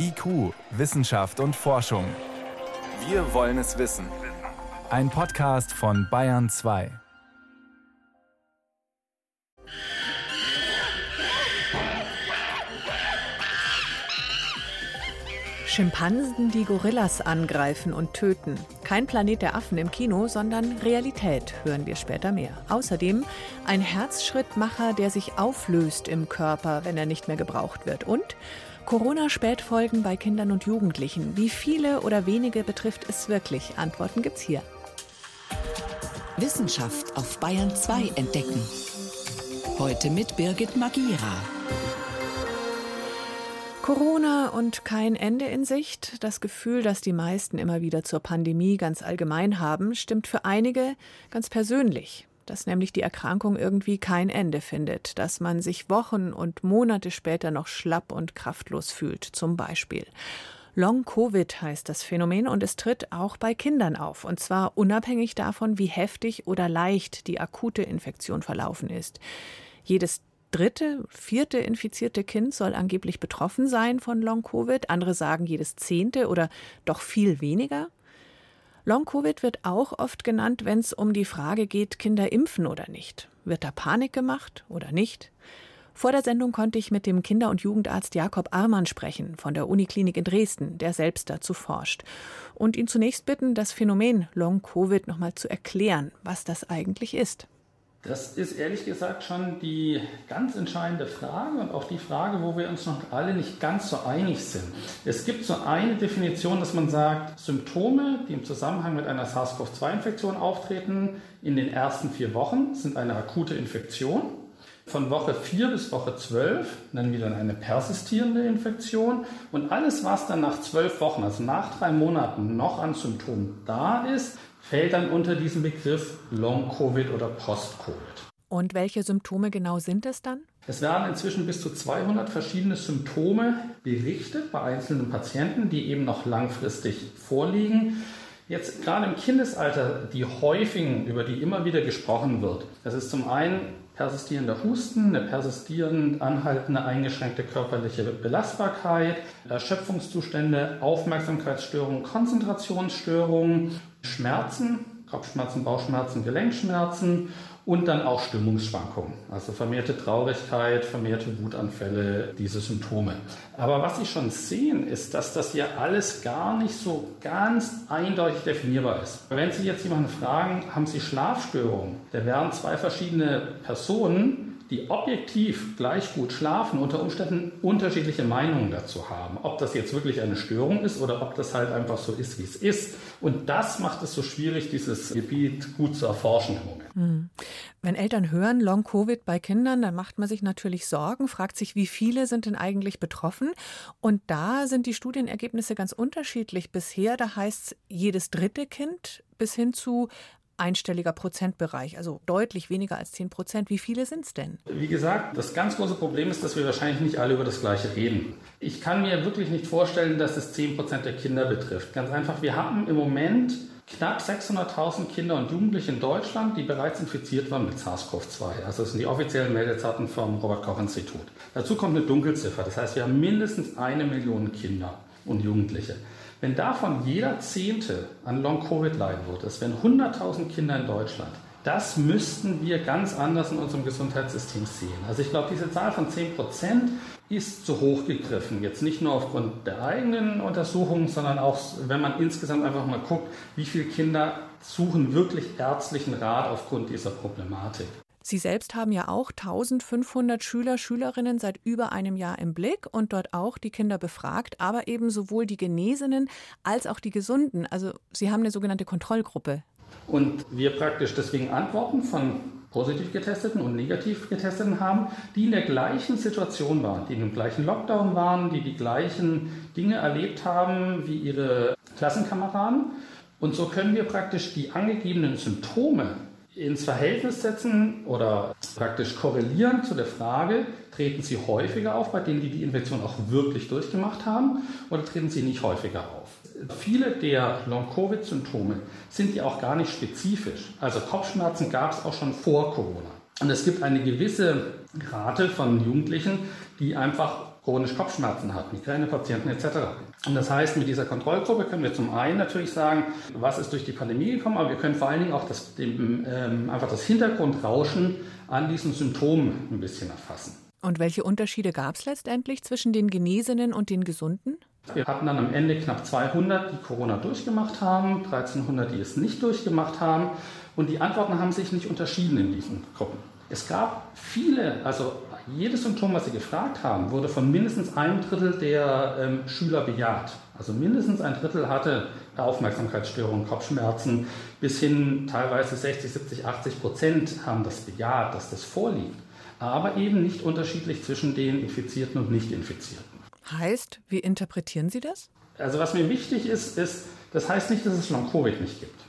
IQ, Wissenschaft und Forschung. Wir wollen es wissen. Ein Podcast von Bayern 2. Schimpansen, die Gorillas angreifen und töten. Kein Planet der Affen im Kino, sondern Realität, hören wir später mehr. Außerdem ein Herzschrittmacher, der sich auflöst im Körper, wenn er nicht mehr gebraucht wird. Und Corona-Spätfolgen bei Kindern und Jugendlichen. Wie viele oder wenige betrifft es wirklich? Antworten gibt's hier. Wissenschaft auf Bayern 2 entdecken. Heute mit Birgit Magira. Corona und kein Ende in Sicht. Das Gefühl, das die meisten immer wieder zur Pandemie ganz allgemein haben, stimmt für einige ganz persönlich. Dass nämlich die Erkrankung irgendwie kein Ende findet, dass man sich Wochen und Monate später noch schlapp und kraftlos fühlt, zum Beispiel. Long-Covid heißt das Phänomen und es tritt auch bei Kindern auf. Und zwar unabhängig davon, wie heftig oder leicht die akute Infektion verlaufen ist. Jedes dritte, vierte infizierte Kind soll angeblich betroffen sein von Long-Covid. Andere sagen jedes zehnte oder doch viel weniger. Long-Covid wird auch oft genannt, wenn es um die Frage geht, Kinder impfen oder nicht. Wird da Panik gemacht oder nicht? Vor der Sendung konnte ich mit dem Kinder- und Jugendarzt Jakob Armann sprechen von der Uniklinik in Dresden, der selbst dazu forscht. Und ihn zunächst bitten, das Phänomen Long-Covid nochmal zu erklären, was das eigentlich ist. Das ist ehrlich gesagt schon die ganz entscheidende Frage und auch die Frage, wo wir uns noch alle nicht ganz so einig sind. Es gibt so eine Definition, dass man sagt, Symptome, die im Zusammenhang mit einer SARS-CoV-2-Infektion auftreten, in den ersten vier Wochen sind eine akute Infektion. Von Woche 4 bis Woche 12 nennen wir dann eine persistierende Infektion. Und alles, was dann nach zwölf Wochen, also nach drei Monaten, noch an Symptomen da ist, fällt dann unter diesen Begriff Long-Covid oder Post-Covid. Und welche Symptome genau sind es dann? Es werden inzwischen bis zu 200 verschiedene Symptome berichtet bei einzelnen Patienten, die eben noch langfristig vorliegen. Jetzt gerade im Kindesalter die häufigen, über die immer wieder gesprochen wird. Das ist zum einen persistierender Husten, eine persistierend anhaltende eingeschränkte körperliche Belastbarkeit, Erschöpfungszustände, Aufmerksamkeitsstörungen, Konzentrationsstörungen, Schmerzen, Kopfschmerzen, Bauchschmerzen, Gelenkschmerzen und dann auch Stimmungsschwankungen, also vermehrte Traurigkeit, vermehrte Wutanfälle, diese Symptome. Aber was Sie schon sehen, ist, dass das ja alles gar nicht so ganz eindeutig definierbar ist. Wenn Sie jetzt jemanden fragen, haben Sie Schlafstörungen, da wären zwei verschiedene Personen die objektiv gleich gut schlafen, unter Umständen unterschiedliche Meinungen dazu haben. Ob das jetzt wirklich eine Störung ist oder ob das halt einfach so ist, wie es ist. Und das macht es so schwierig, dieses Gebiet gut zu erforschen im Moment. Hm. Wenn Eltern hören Long-Covid bei Kindern, dann macht man sich natürlich Sorgen, fragt sich, wie viele sind denn eigentlich betroffen? Und da sind die Studienergebnisse ganz unterschiedlich. Bisher, da heißt es jedes dritte Kind bis hin zu einstelliger Prozentbereich, also deutlich weniger als 10 Prozent. Wie viele sind es denn? Wie gesagt, das ganz große Problem ist, dass wir wahrscheinlich nicht alle über das Gleiche reden. Ich kann mir wirklich nicht vorstellen, dass es 10 Prozent der Kinder betrifft. Ganz einfach, wir haben im Moment knapp 600.000 Kinder und Jugendliche in Deutschland, die bereits infiziert waren mit SARS-CoV-2. Also das sind die offiziellen Meldedaten vom Robert-Koch-Institut. Dazu kommt eine Dunkelziffer. Das heißt, wir haben mindestens eine Million Kinder und Jugendliche. Wenn davon jeder Zehnte an Long-Covid leiden würde, das wären 100.000 Kinder in Deutschland. Das müssten wir ganz anders in unserem Gesundheitssystem sehen. Also ich glaube, diese Zahl von 10 Prozent ist zu hoch gegriffen. Jetzt nicht nur aufgrund der eigenen Untersuchungen, sondern auch, wenn man insgesamt einfach mal guckt, wie viele Kinder suchen wirklich ärztlichen Rat aufgrund dieser Problematik. Sie selbst haben ja auch 1500 Schüler, Schülerinnen seit über einem Jahr im Blick und dort auch die Kinder befragt, aber eben sowohl die Genesenen als auch die Gesunden. Also Sie haben eine sogenannte Kontrollgruppe. Und wir praktisch deswegen Antworten von positiv getesteten und negativ getesteten haben, die in der gleichen Situation waren, die im gleichen Lockdown waren, die die gleichen Dinge erlebt haben wie ihre Klassenkameraden. Und so können wir praktisch die angegebenen Symptome ins Verhältnis setzen oder praktisch korrelieren zu der Frage, treten sie häufiger auf bei denen, die die Infektion auch wirklich durchgemacht haben oder treten sie nicht häufiger auf. Viele der Long-Covid-Symptome sind ja auch gar nicht spezifisch. Also Kopfschmerzen gab es auch schon vor Corona. Und es gibt eine gewisse Rate von Jugendlichen, die einfach chronisch Kopfschmerzen hat, Migränepatienten etc. Und das heißt, mit dieser Kontrollgruppe können wir zum einen natürlich sagen, was ist durch die Pandemie gekommen, aber wir können vor allen Dingen auch das, dem, ähm, einfach das Hintergrundrauschen an diesen Symptomen ein bisschen erfassen. Und welche Unterschiede gab es letztendlich zwischen den Genesenen und den Gesunden? Wir hatten dann am Ende knapp 200, die Corona durchgemacht haben, 1300, die es nicht durchgemacht haben. Und die Antworten haben sich nicht unterschieden in diesen Gruppen. Es gab viele, also jedes Symptom, was Sie gefragt haben, wurde von mindestens einem Drittel der ähm, Schüler bejaht. Also mindestens ein Drittel hatte Aufmerksamkeitsstörungen, Kopfschmerzen, bis hin teilweise 60, 70, 80 Prozent haben das bejaht, dass das vorliegt. Aber eben nicht unterschiedlich zwischen den Infizierten und Nicht-Infizierten. Heißt, wie interpretieren Sie das? Also was mir wichtig ist, ist, das heißt nicht, dass es Long-Covid nicht gibt.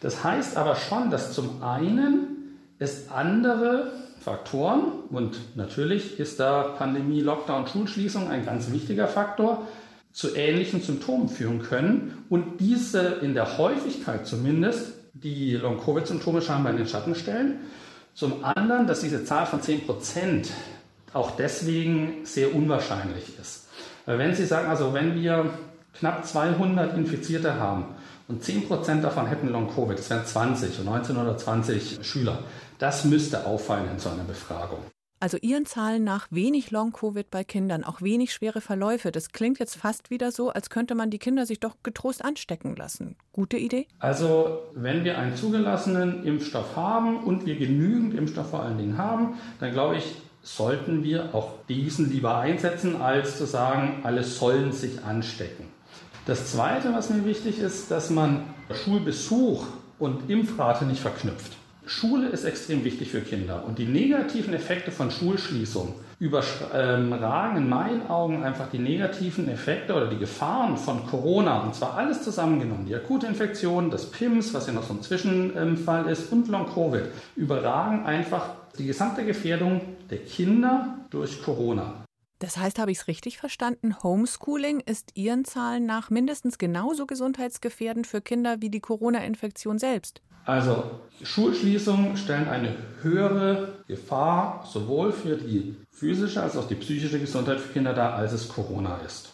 Das heißt aber schon, dass zum einen es andere Faktoren und natürlich ist da Pandemie, Lockdown, Schulschließung ein ganz wichtiger Faktor, zu ähnlichen Symptomen führen können und diese in der Häufigkeit zumindest die Long-Covid-Symptome scheinbar in den Schatten stellen. Zum anderen, dass diese Zahl von 10 Prozent auch deswegen sehr unwahrscheinlich ist. Weil wenn Sie sagen, also wenn wir knapp 200 Infizierte haben und 10 Prozent davon hätten Long-Covid, das wären 20 und 19 oder 20 Schüler, das müsste auffallen in so einer Befragung. Also Ihren Zahlen nach wenig Long-Covid bei Kindern, auch wenig schwere Verläufe. Das klingt jetzt fast wieder so, als könnte man die Kinder sich doch getrost anstecken lassen. Gute Idee? Also wenn wir einen zugelassenen Impfstoff haben und wir genügend Impfstoff vor allen Dingen haben, dann glaube ich, sollten wir auch diesen lieber einsetzen, als zu sagen, alle sollen sich anstecken. Das Zweite, was mir wichtig ist, dass man Schulbesuch und Impfrate nicht verknüpft. Schule ist extrem wichtig für Kinder und die negativen Effekte von Schulschließung überragen in meinen Augen einfach die negativen Effekte oder die Gefahren von Corona und zwar alles zusammengenommen. Die akute Infektion, das PIMS, was ja noch so ein Zwischenfall ist und Long-Covid überragen einfach die gesamte Gefährdung der Kinder durch Corona. Das heißt, habe ich es richtig verstanden? Homeschooling ist Ihren Zahlen nach mindestens genauso gesundheitsgefährdend für Kinder wie die Corona-Infektion selbst. Also Schulschließungen stellen eine höhere Gefahr sowohl für die physische als auch die psychische Gesundheit für Kinder dar, als es Corona ist.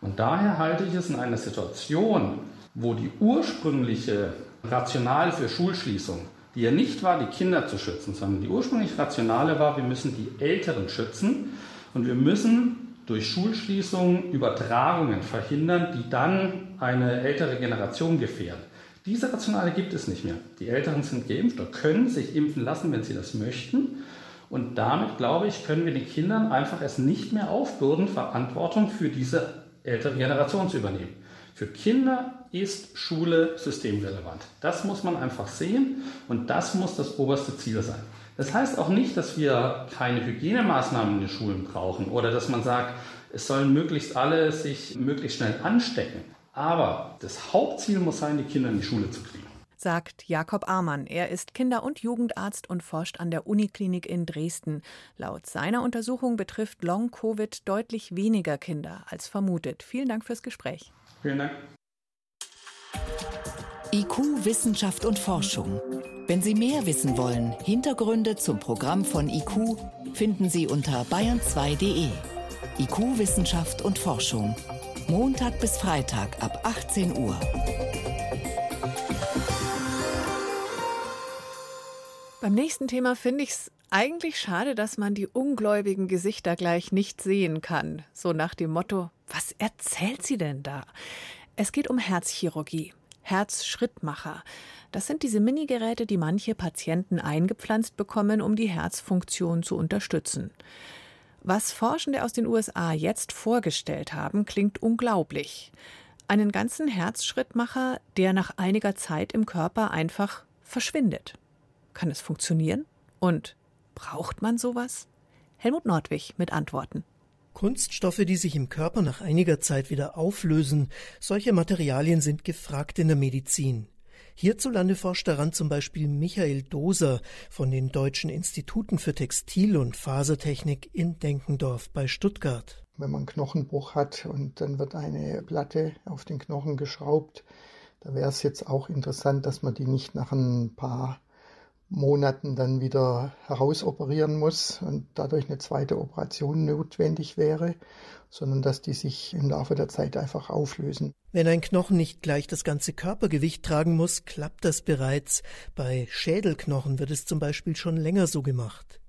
Und daher halte ich es in einer Situation, wo die ursprüngliche Rationale für Schulschließung, die ja nicht war, die Kinder zu schützen, sondern die ursprünglich Rationale war, wir müssen die Älteren schützen und wir müssen durch Schulschließungen Übertragungen verhindern, die dann eine ältere Generation gefährden. Diese Rationale gibt es nicht mehr. Die Älteren sind geimpft oder können sich impfen lassen, wenn sie das möchten. Und damit, glaube ich, können wir den Kindern einfach es nicht mehr aufbürden, Verantwortung für diese ältere Generation zu übernehmen. Für Kinder ist Schule systemrelevant. Das muss man einfach sehen und das muss das oberste Ziel sein. Das heißt auch nicht, dass wir keine Hygienemaßnahmen in den Schulen brauchen oder dass man sagt, es sollen möglichst alle sich möglichst schnell anstecken. Aber das Hauptziel muss sein, die Kinder in die Schule zu kriegen. Sagt Jakob Amann. Er ist Kinder- und Jugendarzt und forscht an der Uniklinik in Dresden. Laut seiner Untersuchung betrifft Long-Covid deutlich weniger Kinder als vermutet. Vielen Dank fürs Gespräch. Vielen Dank. IQ, Wissenschaft und Forschung. Wenn Sie mehr wissen wollen, Hintergründe zum Programm von IQ finden Sie unter bayern2.de. IQ, Wissenschaft und Forschung. Montag bis Freitag ab 18 Uhr. Beim nächsten Thema finde ich es eigentlich schade, dass man die ungläubigen Gesichter gleich nicht sehen kann. So nach dem Motto, was erzählt sie denn da? Es geht um Herzchirurgie. Herzschrittmacher. Das sind diese Minigeräte, die manche Patienten eingepflanzt bekommen, um die Herzfunktion zu unterstützen. Was Forschende aus den USA jetzt vorgestellt haben, klingt unglaublich. Einen ganzen Herzschrittmacher, der nach einiger Zeit im Körper einfach verschwindet. Kann es funktionieren? Und braucht man sowas? Helmut Nordwig mit Antworten. Kunststoffe, die sich im Körper nach einiger Zeit wieder auflösen, solche Materialien sind gefragt in der Medizin. Hierzulande forscht daran zum Beispiel Michael Doser von den Deutschen Instituten für Textil- und Fasertechnik in Denkendorf bei Stuttgart. Wenn man Knochenbruch hat und dann wird eine Platte auf den Knochen geschraubt, da wäre es jetzt auch interessant, dass man die nicht nach ein paar Monaten dann wieder herausoperieren muss und dadurch eine zweite Operation notwendig wäre, sondern dass die sich im Laufe der Zeit einfach auflösen. Wenn ein Knochen nicht gleich das ganze Körpergewicht tragen muss, klappt das bereits. Bei Schädelknochen wird es zum Beispiel schon länger so gemacht.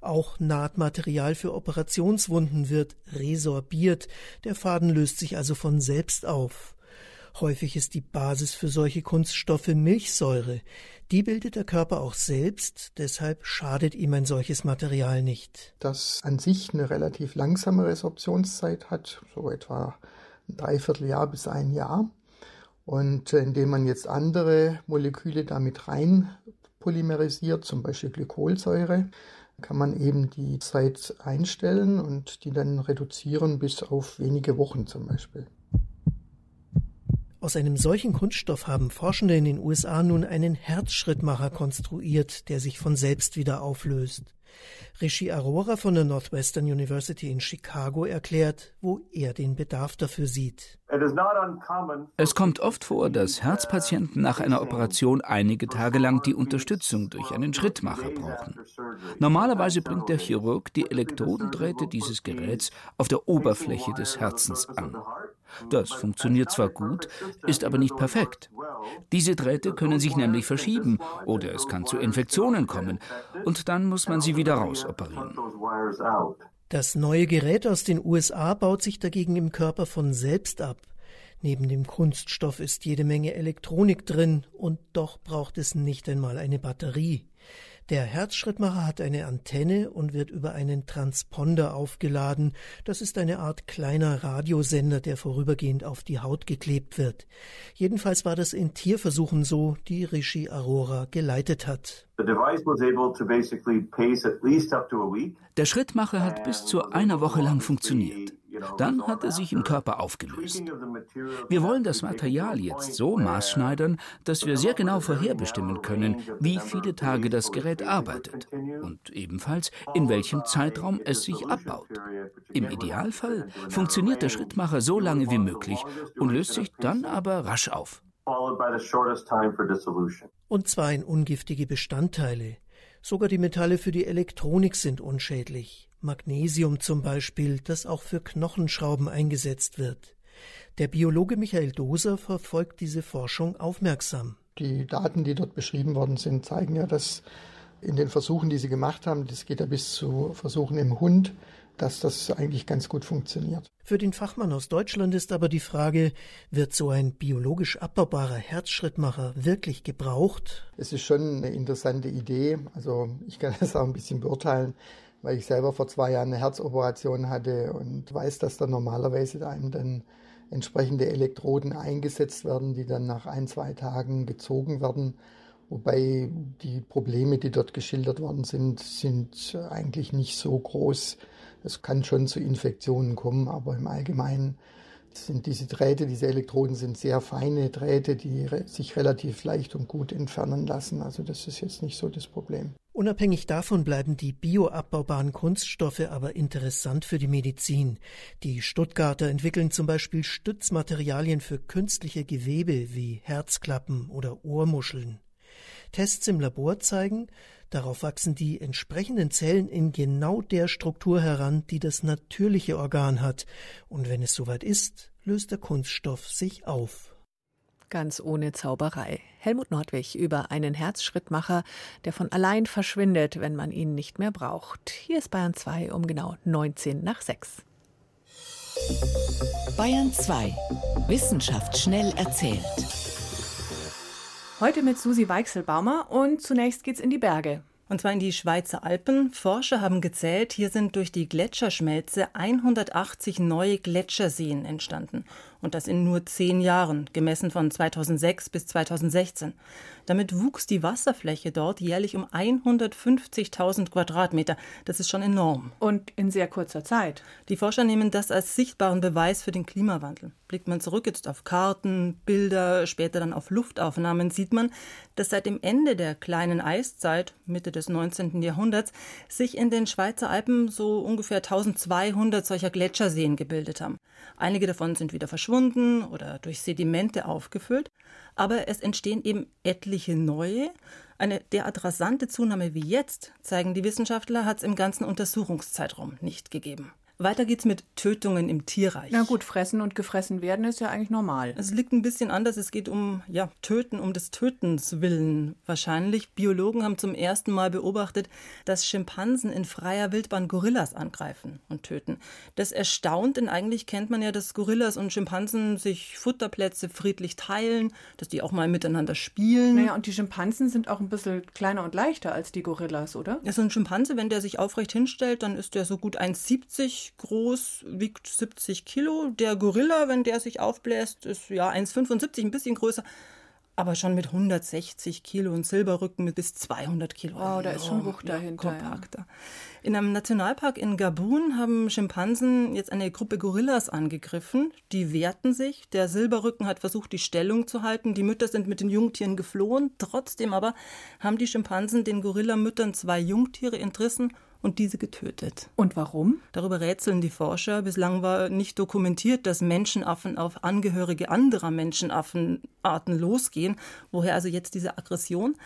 Auch Nahtmaterial für Operationswunden wird resorbiert. Der Faden löst sich also von selbst auf. Häufig ist die Basis für solche Kunststoffe Milchsäure. Die bildet der Körper auch selbst, deshalb schadet ihm ein solches Material nicht. Das an sich eine relativ langsame Resorptionszeit hat, so etwa ein Dreivierteljahr bis ein Jahr. Und indem man jetzt andere Moleküle damit rein polymerisiert, zum Beispiel Glykolsäure, kann man eben die Zeit einstellen und die dann reduzieren bis auf wenige Wochen zum Beispiel. Aus einem solchen Kunststoff haben Forschende in den USA nun einen Herzschrittmacher konstruiert, der sich von selbst wieder auflöst. Rishi Arora von der Northwestern University in Chicago erklärt, wo er den Bedarf dafür sieht. Es kommt oft vor, dass Herzpatienten nach einer Operation einige Tage lang die Unterstützung durch einen Schrittmacher brauchen. Normalerweise bringt der Chirurg die Elektrodendrähte dieses Geräts auf der Oberfläche des Herzens an. Das funktioniert zwar gut, ist aber nicht perfekt. Diese Drähte können sich nämlich verschieben oder es kann zu Infektionen kommen und dann muss man sie wieder rausoperieren. Das neue Gerät aus den USA baut sich dagegen im Körper von selbst ab. Neben dem Kunststoff ist jede Menge Elektronik drin und doch braucht es nicht einmal eine Batterie. Der Herzschrittmacher hat eine Antenne und wird über einen Transponder aufgeladen. Das ist eine Art kleiner Radiosender, der vorübergehend auf die Haut geklebt wird. Jedenfalls war das in Tierversuchen so, die Rishi Arora geleitet hat. Der Schrittmacher hat bis zu einer Woche lang funktioniert. Dann hat er sich im Körper aufgelöst. Wir wollen das Material jetzt so maßschneidern, dass wir sehr genau vorherbestimmen können, wie viele Tage das Gerät arbeitet und ebenfalls in welchem Zeitraum es sich abbaut. Im Idealfall funktioniert der Schrittmacher so lange wie möglich und löst sich dann aber rasch auf. Und zwar in ungiftige Bestandteile. Sogar die Metalle für die Elektronik sind unschädlich. Magnesium zum Beispiel, das auch für Knochenschrauben eingesetzt wird. Der Biologe Michael Doser verfolgt diese Forschung aufmerksam. Die Daten, die dort beschrieben worden sind, zeigen ja, dass in den Versuchen, die sie gemacht haben, das geht ja bis zu Versuchen im Hund, dass das eigentlich ganz gut funktioniert. Für den Fachmann aus Deutschland ist aber die Frage, wird so ein biologisch abbaubarer Herzschrittmacher wirklich gebraucht? Es ist schon eine interessante Idee. Also ich kann das auch ein bisschen beurteilen, weil ich selber vor zwei Jahren eine Herzoperation hatte und weiß, dass da normalerweise einem dann entsprechende Elektroden eingesetzt werden, die dann nach ein, zwei Tagen gezogen werden. Wobei die Probleme, die dort geschildert worden sind, sind eigentlich nicht so groß. Es kann schon zu Infektionen kommen, aber im Allgemeinen sind diese Drähte, diese Elektroden sind sehr feine Drähte, die sich relativ leicht und gut entfernen lassen. Also das ist jetzt nicht so das Problem. Unabhängig davon bleiben die bioabbaubaren Kunststoffe aber interessant für die Medizin. Die Stuttgarter entwickeln zum Beispiel Stützmaterialien für künstliche Gewebe wie Herzklappen oder Ohrmuscheln. Tests im Labor zeigen, darauf wachsen die entsprechenden Zellen in genau der Struktur heran, die das natürliche Organ hat, und wenn es soweit ist, löst der Kunststoff sich auf. Ganz ohne Zauberei. Helmut Nordwig über einen Herzschrittmacher, der von allein verschwindet, wenn man ihn nicht mehr braucht. Hier ist Bayern 2 um genau 19 nach 6. Bayern 2. Wissenschaft schnell erzählt. Heute mit Susi Weichselbaumer und zunächst geht's in die Berge. Und zwar in die Schweizer Alpen. Forscher haben gezählt, hier sind durch die Gletscherschmelze 180 neue Gletscherseen entstanden. Und das in nur zehn Jahren, gemessen von 2006 bis 2016. Damit wuchs die Wasserfläche dort jährlich um 150.000 Quadratmeter. Das ist schon enorm. Und in sehr kurzer Zeit. Die Forscher nehmen das als sichtbaren Beweis für den Klimawandel. Blickt man zurück jetzt auf Karten, Bilder, später dann auf Luftaufnahmen, sieht man, dass seit dem Ende der kleinen Eiszeit, Mitte des 19. Jahrhunderts, sich in den Schweizer Alpen so ungefähr 1200 solcher Gletscherseen gebildet haben. Einige davon sind wieder verschwunden oder durch Sedimente aufgefüllt, aber es entstehen eben etliche neue. Eine derart rasante Zunahme wie jetzt, zeigen die Wissenschaftler, hat es im ganzen Untersuchungszeitraum nicht gegeben. Weiter geht's mit Tötungen im Tierreich. Na gut, fressen und gefressen werden ist ja eigentlich normal. Es liegt ein bisschen anders. Es geht um ja, Töten, um des Tötens willen wahrscheinlich. Biologen haben zum ersten Mal beobachtet, dass Schimpansen in freier Wildbahn Gorillas angreifen und töten. Das erstaunt, denn eigentlich kennt man ja, dass Gorillas und Schimpansen sich Futterplätze friedlich teilen, dass die auch mal miteinander spielen. Naja, und die Schimpansen sind auch ein bisschen kleiner und leichter als die Gorillas, oder? Ja, so ein Schimpanse, wenn der sich aufrecht hinstellt, dann ist der so gut 1,70 groß, wiegt 70 Kilo. Der Gorilla, wenn der sich aufbläst, ist ja 1,75, ein bisschen größer. Aber schon mit 160 Kilo und Silberrücken mit bis 200 Kilo. Wow, da ist schon Wucht dahinter. Kompakter. Ja. In einem Nationalpark in Gabun haben Schimpansen jetzt eine Gruppe Gorillas angegriffen. Die wehrten sich. Der Silberrücken hat versucht, die Stellung zu halten. Die Mütter sind mit den Jungtieren geflohen. Trotzdem aber haben die Schimpansen den Gorillamüttern zwei Jungtiere entrissen und diese getötet. Und warum? Darüber rätseln die Forscher. Bislang war nicht dokumentiert, dass Menschenaffen auf Angehörige anderer Menschenaffenarten losgehen. Woher also jetzt diese Aggression?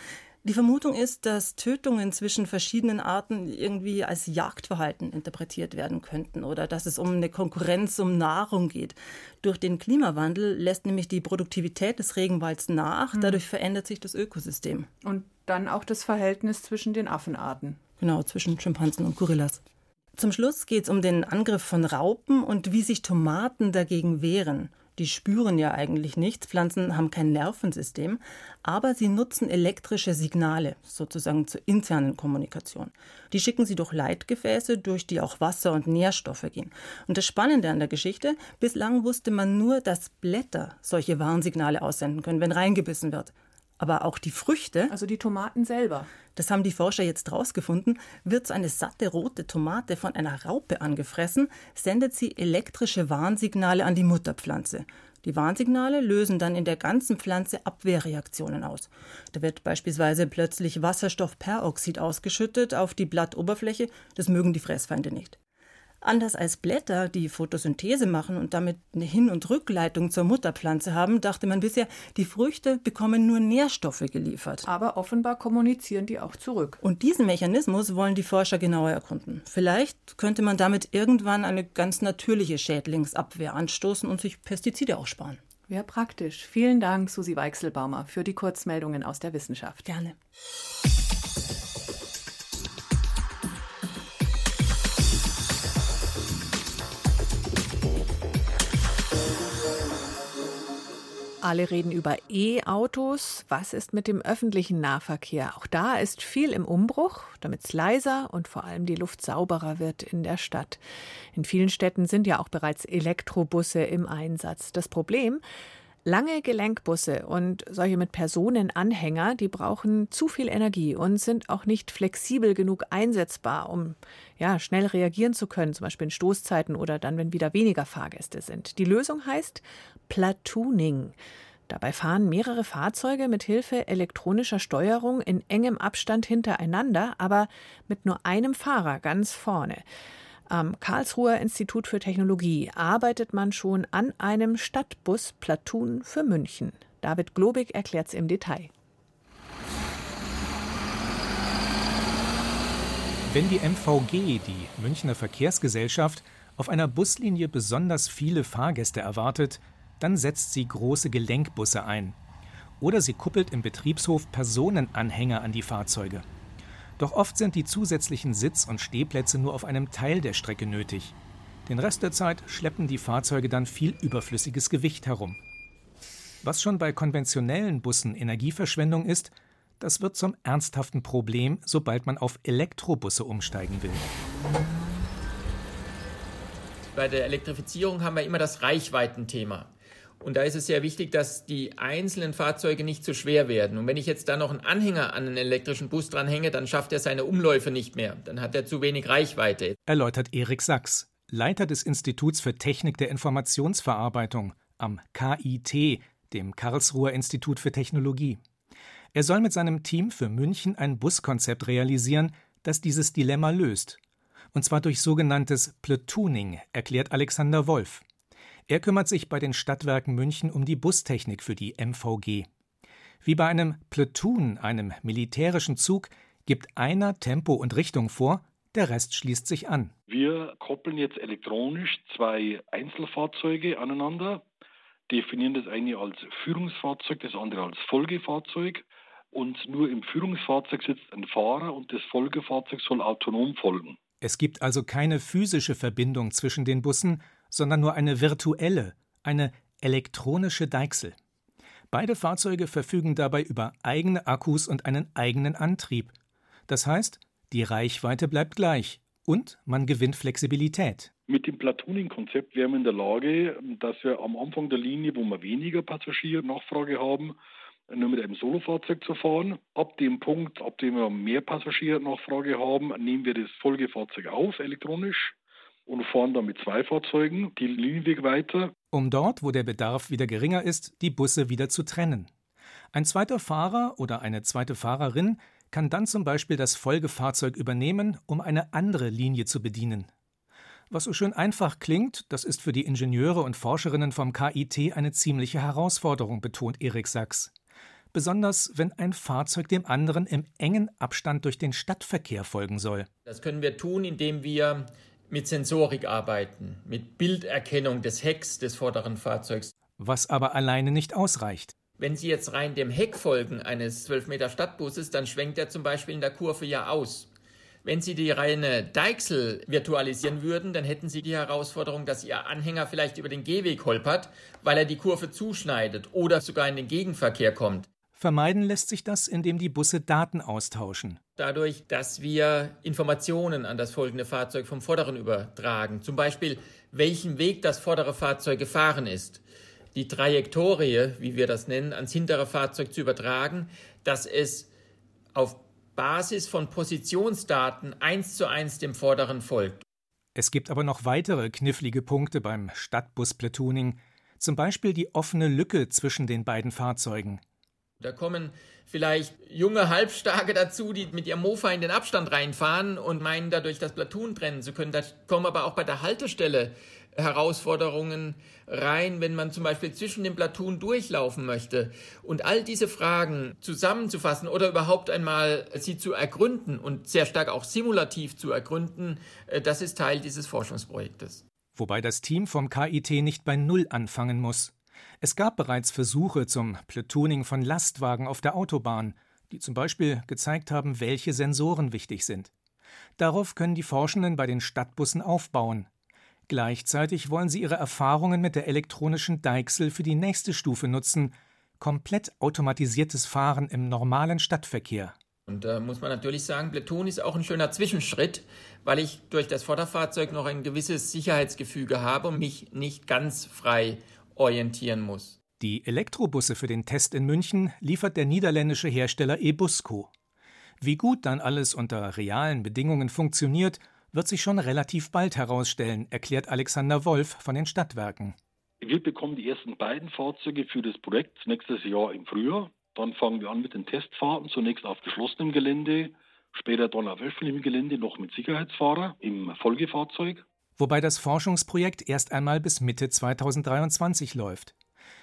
Die Vermutung ist, dass Tötungen zwischen verschiedenen Arten irgendwie als Jagdverhalten interpretiert werden könnten oder dass es um eine Konkurrenz um Nahrung geht. Durch den Klimawandel lässt nämlich die Produktivität des Regenwalds nach, hm. dadurch verändert sich das Ökosystem. Und dann auch das Verhältnis zwischen den Affenarten. Genau, zwischen Schimpansen und Gorillas. Zum Schluss geht es um den Angriff von Raupen und wie sich Tomaten dagegen wehren. Die spüren ja eigentlich nichts, Pflanzen haben kein Nervensystem, aber sie nutzen elektrische Signale, sozusagen zur internen Kommunikation. Die schicken sie durch Leitgefäße, durch die auch Wasser und Nährstoffe gehen. Und das Spannende an der Geschichte, bislang wusste man nur, dass Blätter solche Warnsignale aussenden können, wenn reingebissen wird aber auch die Früchte. Also die Tomaten selber. Das haben die Forscher jetzt rausgefunden. Wird so eine satte rote Tomate von einer Raupe angefressen, sendet sie elektrische Warnsignale an die Mutterpflanze. Die Warnsignale lösen dann in der ganzen Pflanze Abwehrreaktionen aus. Da wird beispielsweise plötzlich Wasserstoffperoxid ausgeschüttet auf die Blattoberfläche. Das mögen die Fressfeinde nicht. Anders als Blätter, die Photosynthese machen und damit eine Hin- und Rückleitung zur Mutterpflanze haben, dachte man bisher, die Früchte bekommen nur Nährstoffe geliefert. Aber offenbar kommunizieren die auch zurück. Und diesen Mechanismus wollen die Forscher genauer erkunden. Vielleicht könnte man damit irgendwann eine ganz natürliche Schädlingsabwehr anstoßen und sich Pestizide auch sparen. Wäre praktisch. Vielen Dank, Susi Weichselbaumer, für die Kurzmeldungen aus der Wissenschaft. Gerne. Alle reden über E-Autos. Was ist mit dem öffentlichen Nahverkehr? Auch da ist viel im Umbruch, damit es leiser und vor allem die Luft sauberer wird in der Stadt. In vielen Städten sind ja auch bereits Elektrobusse im Einsatz. Das Problem, Lange Gelenkbusse und solche mit Personenanhänger, die brauchen zu viel Energie und sind auch nicht flexibel genug einsetzbar, um ja, schnell reagieren zu können, zum Beispiel in Stoßzeiten oder dann, wenn wieder weniger Fahrgäste sind. Die Lösung heißt Platooning. Dabei fahren mehrere Fahrzeuge mit Hilfe elektronischer Steuerung in engem Abstand hintereinander, aber mit nur einem Fahrer ganz vorne. Am Karlsruher Institut für Technologie arbeitet man schon an einem Stadtbus Platoon für München. David Globig erklärt es im Detail. Wenn die MVG, die Münchner Verkehrsgesellschaft, auf einer Buslinie besonders viele Fahrgäste erwartet, dann setzt sie große Gelenkbusse ein. Oder sie kuppelt im Betriebshof Personenanhänger an die Fahrzeuge. Doch oft sind die zusätzlichen Sitz- und Stehplätze nur auf einem Teil der Strecke nötig. Den Rest der Zeit schleppen die Fahrzeuge dann viel überflüssiges Gewicht herum. Was schon bei konventionellen Bussen Energieverschwendung ist, das wird zum ernsthaften Problem, sobald man auf Elektrobusse umsteigen will. Bei der Elektrifizierung haben wir immer das Reichweitenthema. Und da ist es sehr wichtig, dass die einzelnen Fahrzeuge nicht zu schwer werden. Und wenn ich jetzt da noch einen Anhänger an einen elektrischen Bus dranhänge, dann schafft er seine Umläufe nicht mehr. Dann hat er zu wenig Reichweite. Erläutert Erik Sachs, Leiter des Instituts für Technik der Informationsverarbeitung am KIT, dem Karlsruher Institut für Technologie. Er soll mit seinem Team für München ein Buskonzept realisieren, das dieses Dilemma löst. Und zwar durch sogenanntes Platooning, erklärt Alexander Wolf. Er kümmert sich bei den Stadtwerken München um die Bustechnik für die MVG. Wie bei einem Platoon, einem militärischen Zug, gibt einer Tempo und Richtung vor, der Rest schließt sich an. Wir koppeln jetzt elektronisch zwei Einzelfahrzeuge aneinander, definieren das eine als Führungsfahrzeug, das andere als Folgefahrzeug. Und nur im Führungsfahrzeug sitzt ein Fahrer und das Folgefahrzeug soll autonom folgen. Es gibt also keine physische Verbindung zwischen den Bussen, sondern nur eine virtuelle, eine elektronische Deichsel. Beide Fahrzeuge verfügen dabei über eigene Akkus und einen eigenen Antrieb. Das heißt, die Reichweite bleibt gleich und man gewinnt Flexibilität. Mit dem Platooning-Konzept wären wir in der Lage, dass wir am Anfang der Linie, wo wir weniger Passagiernachfrage haben, nur mit einem Solofahrzeug zu fahren. Ab dem Punkt, ab dem wir mehr Passagiernachfrage haben, nehmen wir das Folgefahrzeug auf, elektronisch, und fahren dann mit zwei Fahrzeugen die Linienweg weiter. Um dort, wo der Bedarf wieder geringer ist, die Busse wieder zu trennen. Ein zweiter Fahrer oder eine zweite Fahrerin kann dann zum Beispiel das Folgefahrzeug übernehmen, um eine andere Linie zu bedienen. Was so schön einfach klingt, das ist für die Ingenieure und Forscherinnen vom KIT eine ziemliche Herausforderung, betont Erik Sachs. Besonders wenn ein Fahrzeug dem anderen im engen Abstand durch den Stadtverkehr folgen soll. Das können wir tun, indem wir mit Sensorik arbeiten, mit Bilderkennung des Hecks des vorderen Fahrzeugs. Was aber alleine nicht ausreicht. Wenn Sie jetzt rein dem Heck folgen eines 12 Meter Stadtbusses, dann schwenkt er zum Beispiel in der Kurve ja aus. Wenn Sie die reine Deichsel virtualisieren würden, dann hätten Sie die Herausforderung, dass Ihr Anhänger vielleicht über den Gehweg holpert, weil er die Kurve zuschneidet oder sogar in den Gegenverkehr kommt. Vermeiden lässt sich das, indem die Busse Daten austauschen. Dadurch, dass wir Informationen an das folgende Fahrzeug vom Vorderen übertragen. Zum Beispiel, welchen Weg das vordere Fahrzeug gefahren ist die Trajektorie, wie wir das nennen, ans hintere Fahrzeug zu übertragen, dass es auf Basis von Positionsdaten eins zu eins dem vorderen folgt. Es gibt aber noch weitere knifflige Punkte beim Stadtbus-Platooning, zum Beispiel die offene Lücke zwischen den beiden Fahrzeugen. Da kommen vielleicht junge Halbstarke dazu, die mit ihrem Mofa in den Abstand reinfahren und meinen dadurch das Platoon trennen zu können. Da kommen aber auch bei der Haltestelle Herausforderungen rein, wenn man zum Beispiel zwischen den Platoon durchlaufen möchte. Und all diese Fragen zusammenzufassen oder überhaupt einmal sie zu ergründen und sehr stark auch simulativ zu ergründen, äh, das ist Teil dieses Forschungsprojektes. Wobei das Team vom KIT nicht bei Null anfangen muss. Es gab bereits Versuche zum Platooning von Lastwagen auf der Autobahn, die zum Beispiel gezeigt haben, welche Sensoren wichtig sind. Darauf können die Forschenden bei den Stadtbussen aufbauen. Gleichzeitig wollen sie ihre Erfahrungen mit der elektronischen Deichsel für die nächste Stufe nutzen, komplett automatisiertes Fahren im normalen Stadtverkehr. Und da muss man natürlich sagen, Platoon ist auch ein schöner Zwischenschritt, weil ich durch das Vorderfahrzeug noch ein gewisses Sicherheitsgefüge habe und mich nicht ganz frei orientieren muss. Die Elektrobusse für den Test in München liefert der niederländische Hersteller Ebusco. Wie gut dann alles unter realen Bedingungen funktioniert wird sich schon relativ bald herausstellen, erklärt Alexander Wolf von den Stadtwerken. Wir bekommen die ersten beiden Fahrzeuge für das Projekt nächstes Jahr im Frühjahr. Dann fangen wir an mit den Testfahrten, zunächst auf geschlossenem Gelände, später dann auf öffentlichem Gelände noch mit Sicherheitsfahrer im Folgefahrzeug. Wobei das Forschungsprojekt erst einmal bis Mitte 2023 läuft.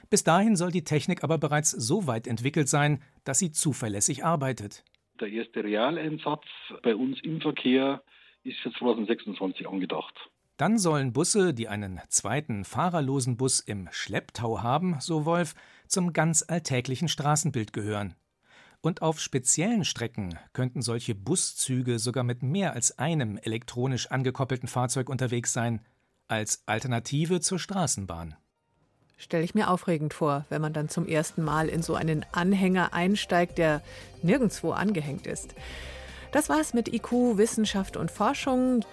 Bis dahin soll die Technik aber bereits so weit entwickelt sein, dass sie zuverlässig arbeitet. Der erste Realeinsatz bei uns im Verkehr ist für 2026 angedacht. Dann sollen Busse, die einen zweiten fahrerlosen Bus im Schlepptau haben, so Wolf, zum ganz alltäglichen Straßenbild gehören. Und auf speziellen Strecken könnten solche Buszüge sogar mit mehr als einem elektronisch angekoppelten Fahrzeug unterwegs sein, als Alternative zur Straßenbahn. Stelle ich mir aufregend vor, wenn man dann zum ersten Mal in so einen Anhänger einsteigt, der nirgendwo angehängt ist. Das war's mit IQ, Wissenschaft und Forschung.